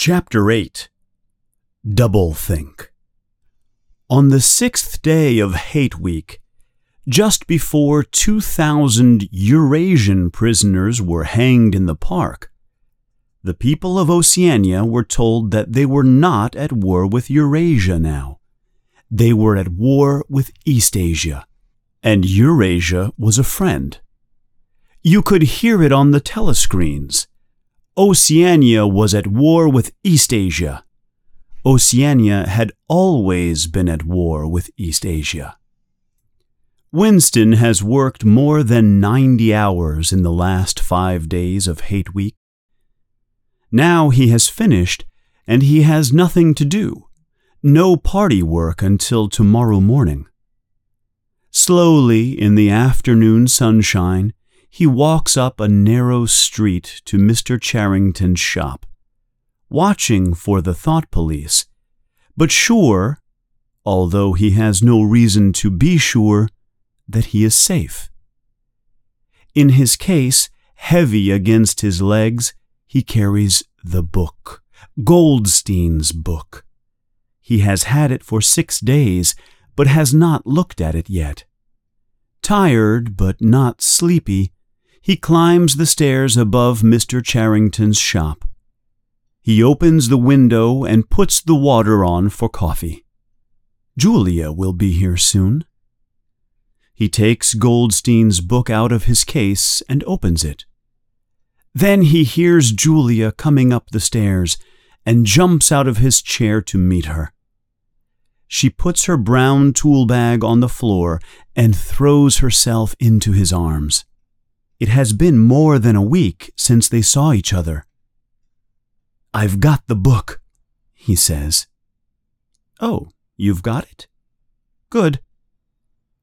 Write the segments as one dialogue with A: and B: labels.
A: Chapter 8 Doublethink On the sixth day of Hate Week, just before 2,000 Eurasian prisoners were hanged in the park, the people of Oceania were told that they were not at war with Eurasia now. They were at war with East Asia, and Eurasia was a friend. You could hear it on the telescreens. Oceania was at war with East Asia. Oceania had always been at war with East Asia. Winston has worked more than 90 hours in the last five days of Hate Week. Now he has finished, and he has nothing to do. No party work until tomorrow morning. Slowly, in the afternoon sunshine, he walks up a narrow street to Mr. Charrington's shop, watching for the thought police, but sure, although he has no reason to be sure, that he is safe. In his case, heavy against his legs, he carries the book, Goldstein's book. He has had it for six days, but has not looked at it yet. Tired, but not sleepy, he climbs the stairs above Mr. Charrington's shop. He opens the window and puts the water on for coffee. Julia will be here soon. He takes Goldstein's book out of his case and opens it. Then he hears Julia coming up the stairs and jumps out of his chair to meet her. She puts her brown tool bag on the floor and throws herself into his arms. It has been more than a week since they saw each other. I've got the book, he says. Oh, you've got it? Good,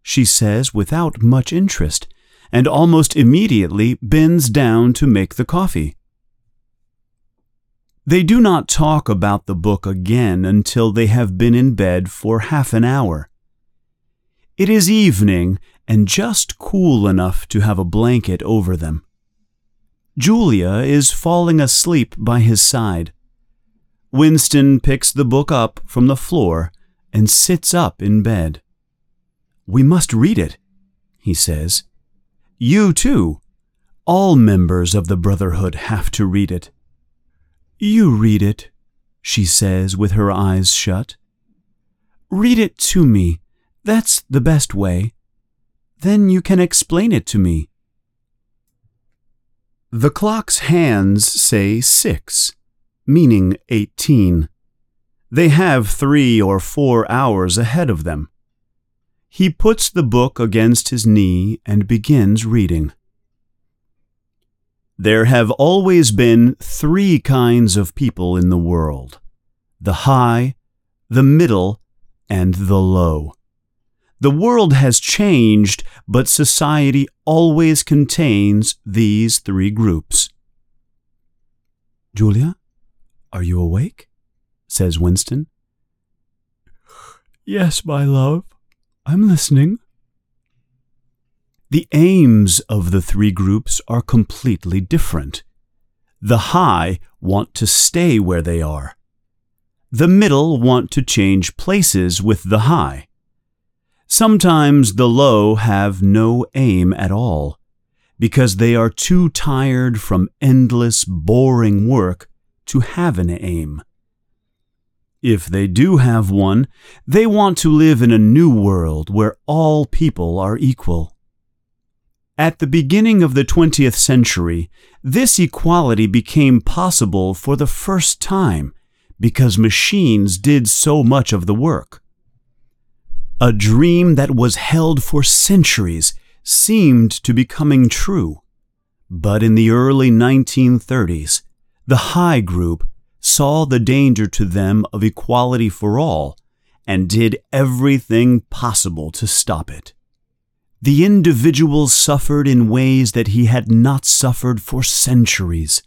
A: she says without much interest, and almost immediately bends down to make the coffee. They do not talk about the book again until they have been in bed for half an hour. It is evening and just cool enough to have a blanket over them. Julia is falling asleep by his side. Winston picks the book up from the floor and sits up in bed. We must read it, he says. You too. All members of the Brotherhood have to read it. You read it, she says with her eyes shut. Read it to me. That's the best way. Then you can explain it to me. The clock's hands say six, meaning eighteen. They have three or four hours ahead of them. He puts the book against his knee and begins reading. There have always been three kinds of people in the world the high, the middle, and the low. The world has changed, but society always contains these three groups. Julia, are you awake? says Winston. Yes, my love, I'm listening. The aims of the three groups are completely different. The high want to stay where they are. The middle want to change places with the high. Sometimes the low have no aim at all, because they are too tired from endless, boring work to have an aim. If they do have one, they want to live in a new world where all people are equal. At the beginning of the 20th century, this equality became possible for the first time because machines did so much of the work. A dream that was held for centuries seemed to be coming true. But in the early 1930s, the high group saw the danger to them of equality for all and did everything possible to stop it. The individual suffered in ways that he had not suffered for centuries.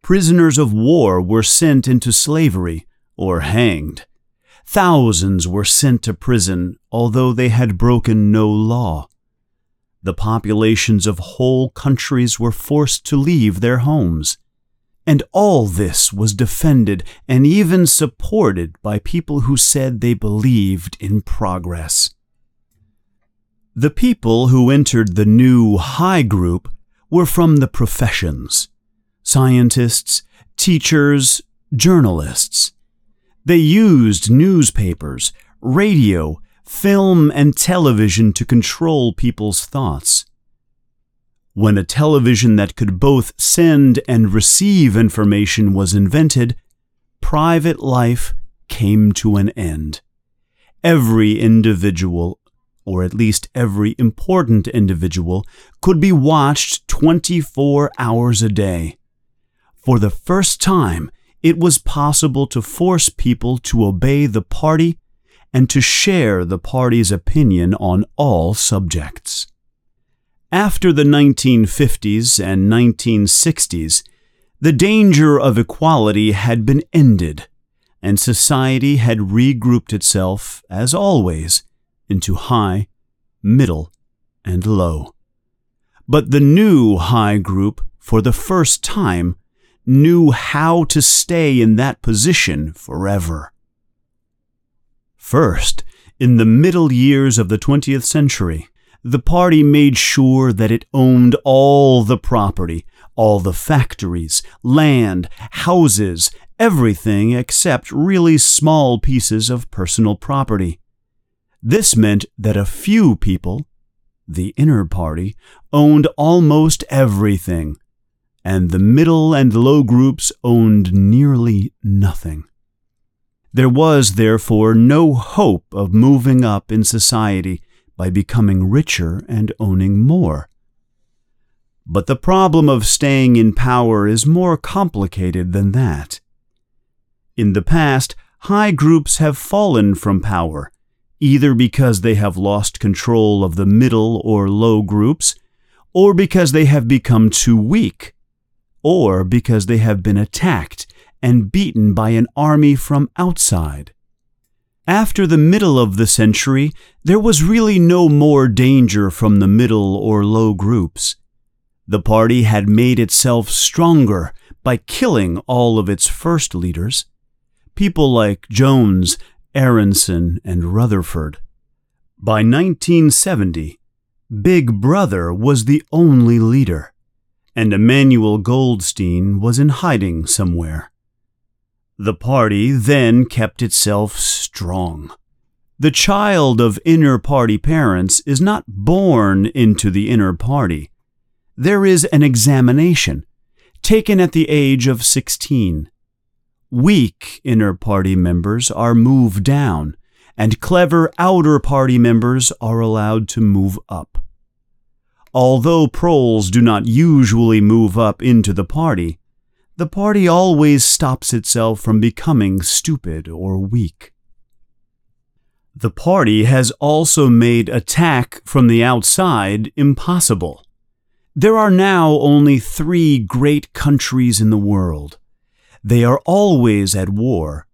A: Prisoners of war were sent into slavery or hanged. Thousands were sent to prison, although they had broken no law. The populations of whole countries were forced to leave their homes And all this was defended and even supported by people who said they believed in progress. The people who entered the new high group were from the professions scientists, teachers, journalists. They used newspapers, radio, film, and television to control people's thoughts. When a television that could both send and receive information was invented, private life came to an end. Every individual, or at least every important individual, could be watched 24 hours a day. For the first time, it was possible to force people to obey the party and to share the party's opinion on all subjects. After the 1950s and 1960s, the danger of equality had been ended, and society had regrouped itself, as always, into high, middle, and low. But the new high group, for the first time, knew how to stay in that position forever. First, in the middle years of the 20th century, the party made sure that it owned all the property, all the factories, land, houses, everything except really small pieces of personal property. This meant that a few people, the inner party, owned almost everything, and the middle and low groups owned nearly nothing. There was, therefore, no hope of moving up in society by becoming richer and owning more. But the problem of staying in power is more complicated than that. In the past, high groups have fallen from power, either because they have lost control of the middle or low groups, or because they have become too weak, or because they have been attacked and beaten by an army from outside. After the middle of the century, there was really no more danger from the middle or low groups. The party had made itself stronger by killing all of its first leaders, people like Jones, Aronson, and Rutherford. By 1970, Big Brother was the only leader, and Emmanuel Goldstein was in hiding somewhere. The party then kept itself strong. The child of inner party parents is not born into the inner party. There is an examination, taken at the age of 16. Weak inner party members are moved down, and clever outer party members are allowed to move up. Although proles do not usually move up into the party, the party always stops itself from becoming stupid or weak. The party has also made attack from the outside impossible. There are now only three great countries in the world. They are always at war,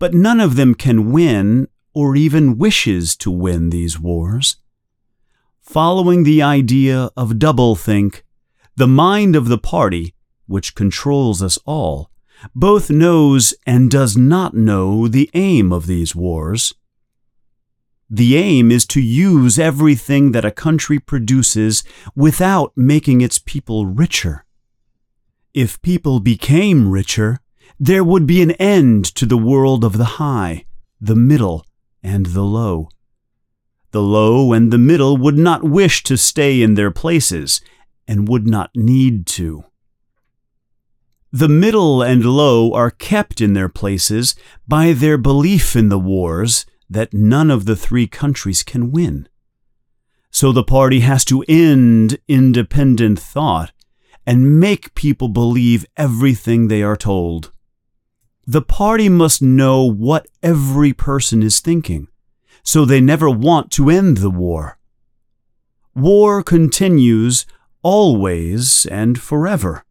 A: but none of them can win or even wishes to win these wars. Following the idea of doublethink, the mind of the party which controls us all, both knows and does not know the aim of these wars. The aim is to use everything that a country produces without making its people richer. If people became richer, there would be an end to the world of the high, the middle, and the low. The low and the middle would not wish to stay in their places and would not need to. The middle and low are kept in their places by their belief in the wars that none of the three countries can win. So the party has to end independent thought and make people believe everything they are told. The party must know what every person is thinking, so they never want to end the war. War continues always and forever.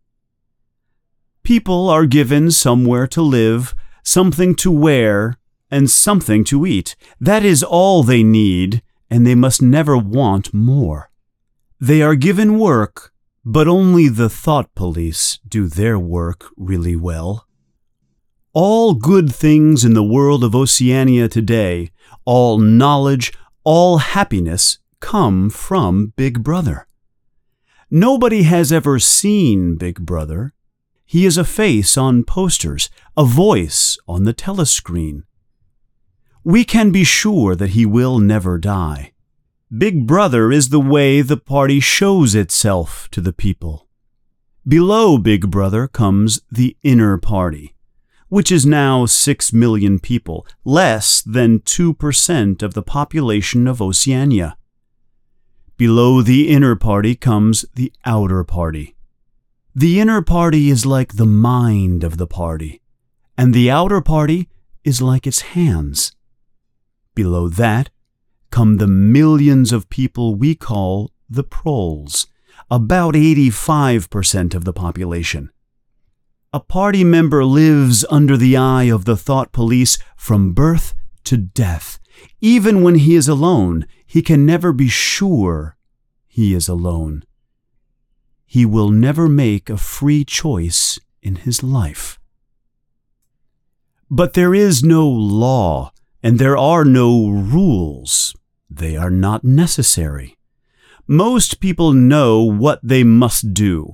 A: People are given somewhere to live, something to wear, and something to eat. That is all they need, and they must never want more. They are given work, But only the thought police do their work really well. All good things in the world of Oceania today, all knowledge, all happiness, come from Big Brother. Nobody has ever seen Big Brother. He is a face on posters, a voice on the telescreen. We can be sure that he will never die. Big Brother is the way the party shows itself to the people. Below Big Brother comes the inner party, which is now 6 million people, less than 2% of the population of Oceania. Below the inner party comes the outer party. The inner party is like the mind of the party, and the outer party is like its hands. Below that come the millions of people we call the proles, about 85% of the population. A party member lives under the eye of the thought police from birth to death. Even when he is alone, he can never be sure he is alone. He will never make a free choice in his life. But there is no law and there are no rules. They are not necessary. Most people know what they must do.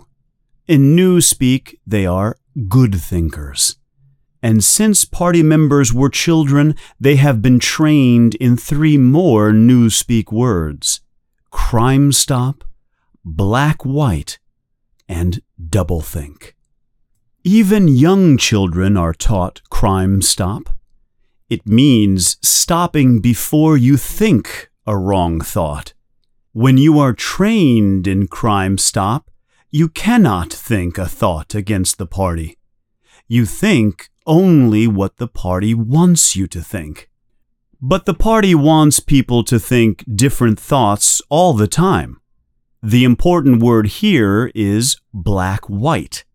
A: In Newspeak, they are good thinkers. And since party members were children, they have been trained in three more Newspeak words crime stop, black white, and doublethink. Even young children are taught crime stop. It means stopping before you think a wrong thought. When you are trained in Crime Stop, you cannot think a thought against the party. You think only what the party wants you to think. But the party wants people to think different thoughts all the time. The important word here is black white.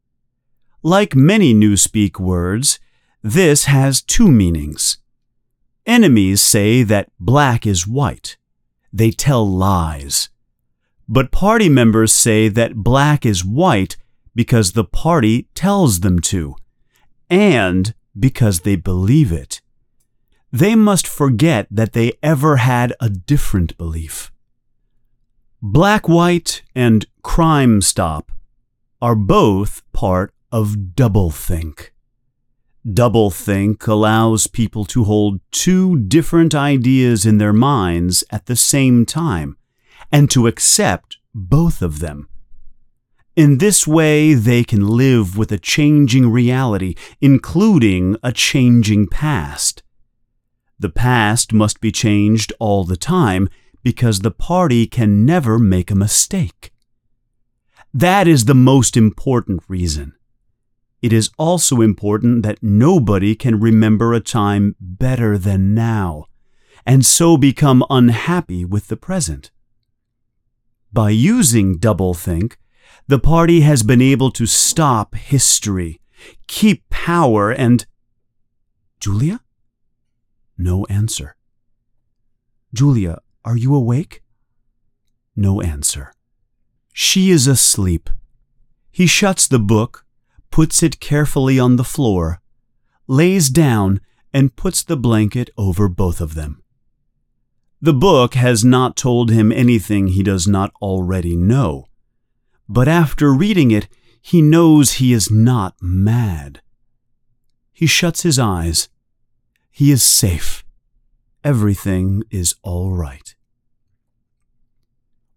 A: Like many Newspeak words, this has two meanings. Enemies say that black is white. They tell lies. But party members say that black is white because the party tells them to, and because they believe it. They must forget that they ever had a different belief. Black White and Crime Stop are both part of doublethink. Doublethink allows people to hold two different ideas in their minds at the same time and to accept both of them. In this way, they can live with a changing reality, including a changing past. The past must be changed all the time because the party can never make a mistake. That is the most important reason it is also important that nobody can remember a time better than now, and so become unhappy with the present. By using doublethink, the party has been able to stop history, keep power, and. Julia? No answer. Julia, are you awake? No answer. She is asleep. He shuts the book puts it carefully on the floor, lays down, and puts the blanket over both of them. The book has not told him anything he does not already know, but after reading it, he knows he is not mad. He shuts his eyes. He is safe. Everything is all right.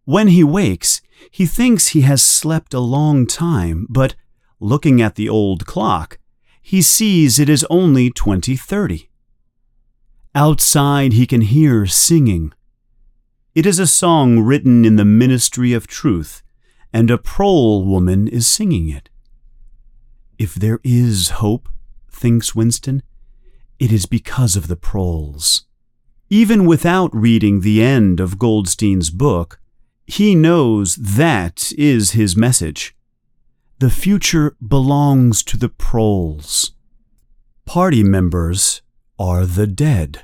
A: When he wakes, he thinks he has slept a long time, but Looking at the old clock, he sees it is only 2030. Outside, he can hear singing. It is a song written in the ministry of truth, and a prole woman is singing it. If there is hope, thinks Winston, it is because of the proles. Even without reading the end of Goldstein's book, he knows that is his message. The future belongs to the proles. Party members are the dead.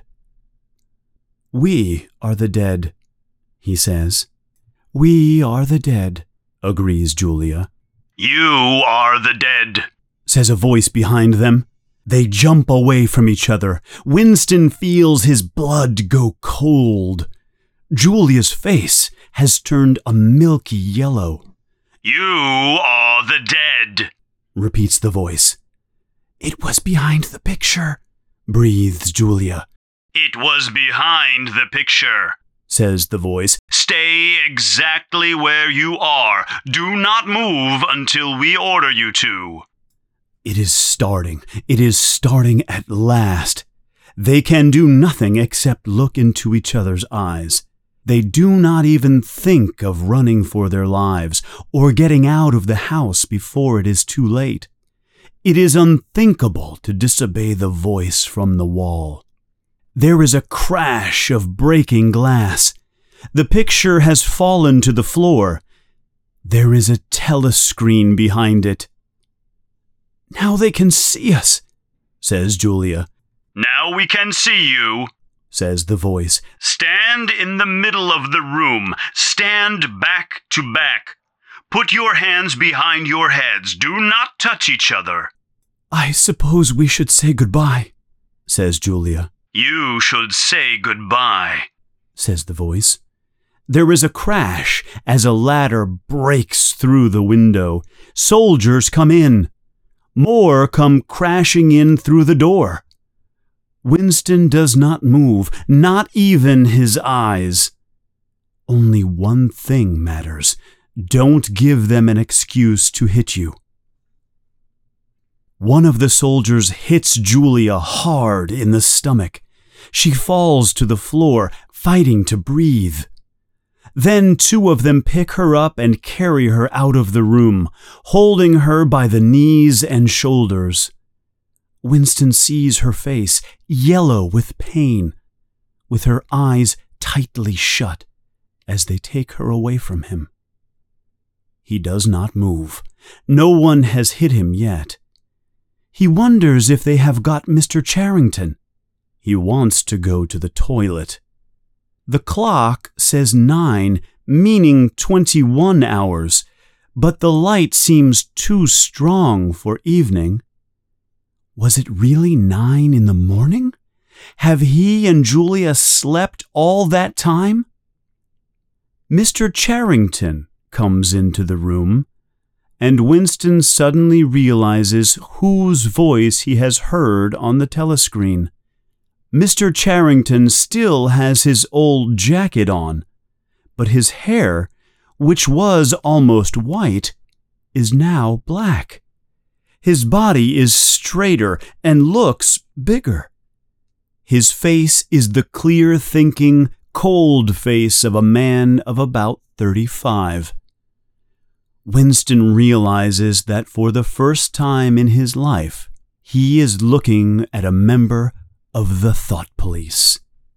A: We are the dead, he says. We are the dead, agrees Julia.
B: You are the dead,
A: says a voice behind them. They jump away from each other. Winston feels his blood go cold. Julia's face has turned a milky yellow.
B: You are the dead,
A: repeats the voice. It was behind the picture, breathes Julia.
B: It was behind the picture,
A: says the voice.
B: Stay exactly where you are. Do not move until we order you to.
A: It is starting. It is starting at last. They can do nothing except look into each other's eyes. They do not even think of running for their lives or getting out of the house before it is too late. It is unthinkable to disobey the voice from the wall. There is a crash of breaking glass. The picture has fallen to the floor. There is a telescreen behind it. Now they can see us, says Julia.
B: Now we can see you,
A: says the voice.
B: Stand in the middle of the room. Stand back to back. Put your hands behind your heads. Do not touch each other.
A: I suppose we should say goodbye, says Julia.
B: You should say goodbye,
A: says the voice. There is a crash as a ladder breaks through the window. Soldiers come in. More come crashing in through the door. Winston does not move, not even his eyes. Only one thing matters. Don't give them an excuse to hit you. One of the soldiers hits Julia hard in the stomach. She falls to the floor, fighting to breathe. Then two of them pick her up and carry her out of the room, holding her by the knees and shoulders. Winston sees her face, yellow with pain, with her eyes tightly shut as they take her away from him. He does not move. No one has hit him yet. He wonders if they have got Mr. Charrington. He wants to go to the toilet. The clock says nine, meaning 21 hours, but the light seems too strong for evening. Was it really nine in the morning? Have he and Julia slept all that time? Mr. Charrington comes into the room, and Winston suddenly realizes whose voice he has heard on the telescreen. Mr. Charrington still has his old jacket on, but his hair, which was almost white, is now black. His body is straighter and looks bigger. His face is the clear thinking, cold face of a man of about 35. Winston realizes that for the first time in his life, he is looking at a member of the Thought Police.